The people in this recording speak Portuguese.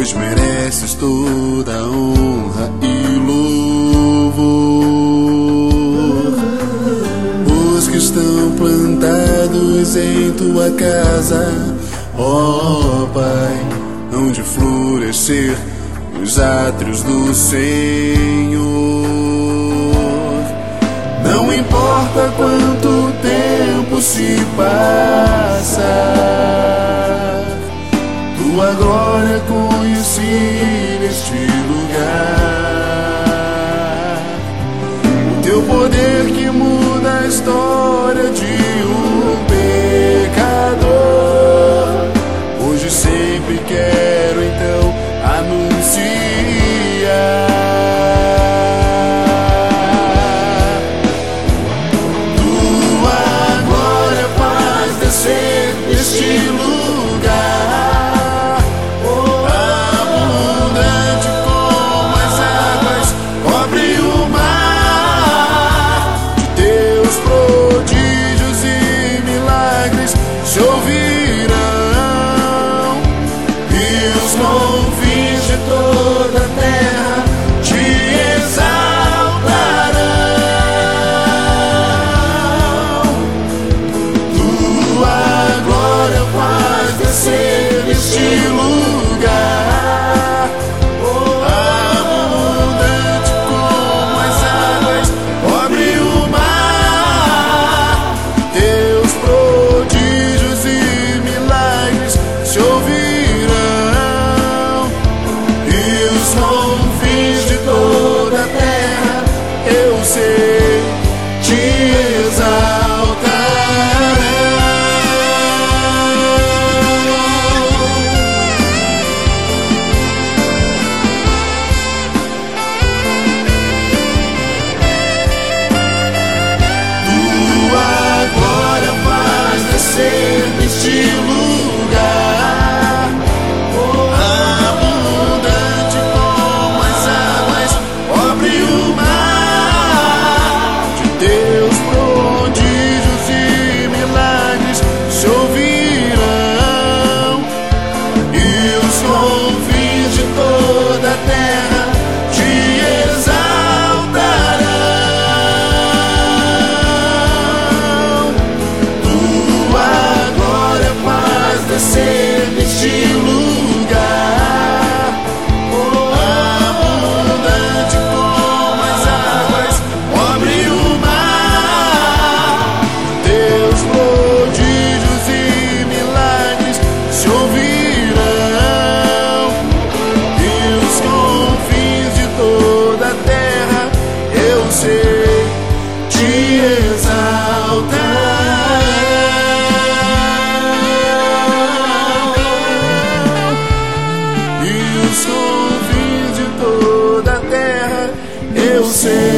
pois mereces toda a honra e louvor. Os que estão plantados em tua casa, ó Pai, hão de florescer nos átrios do Senhor. Não importa quanto tempo se passa, tua glória eu sei.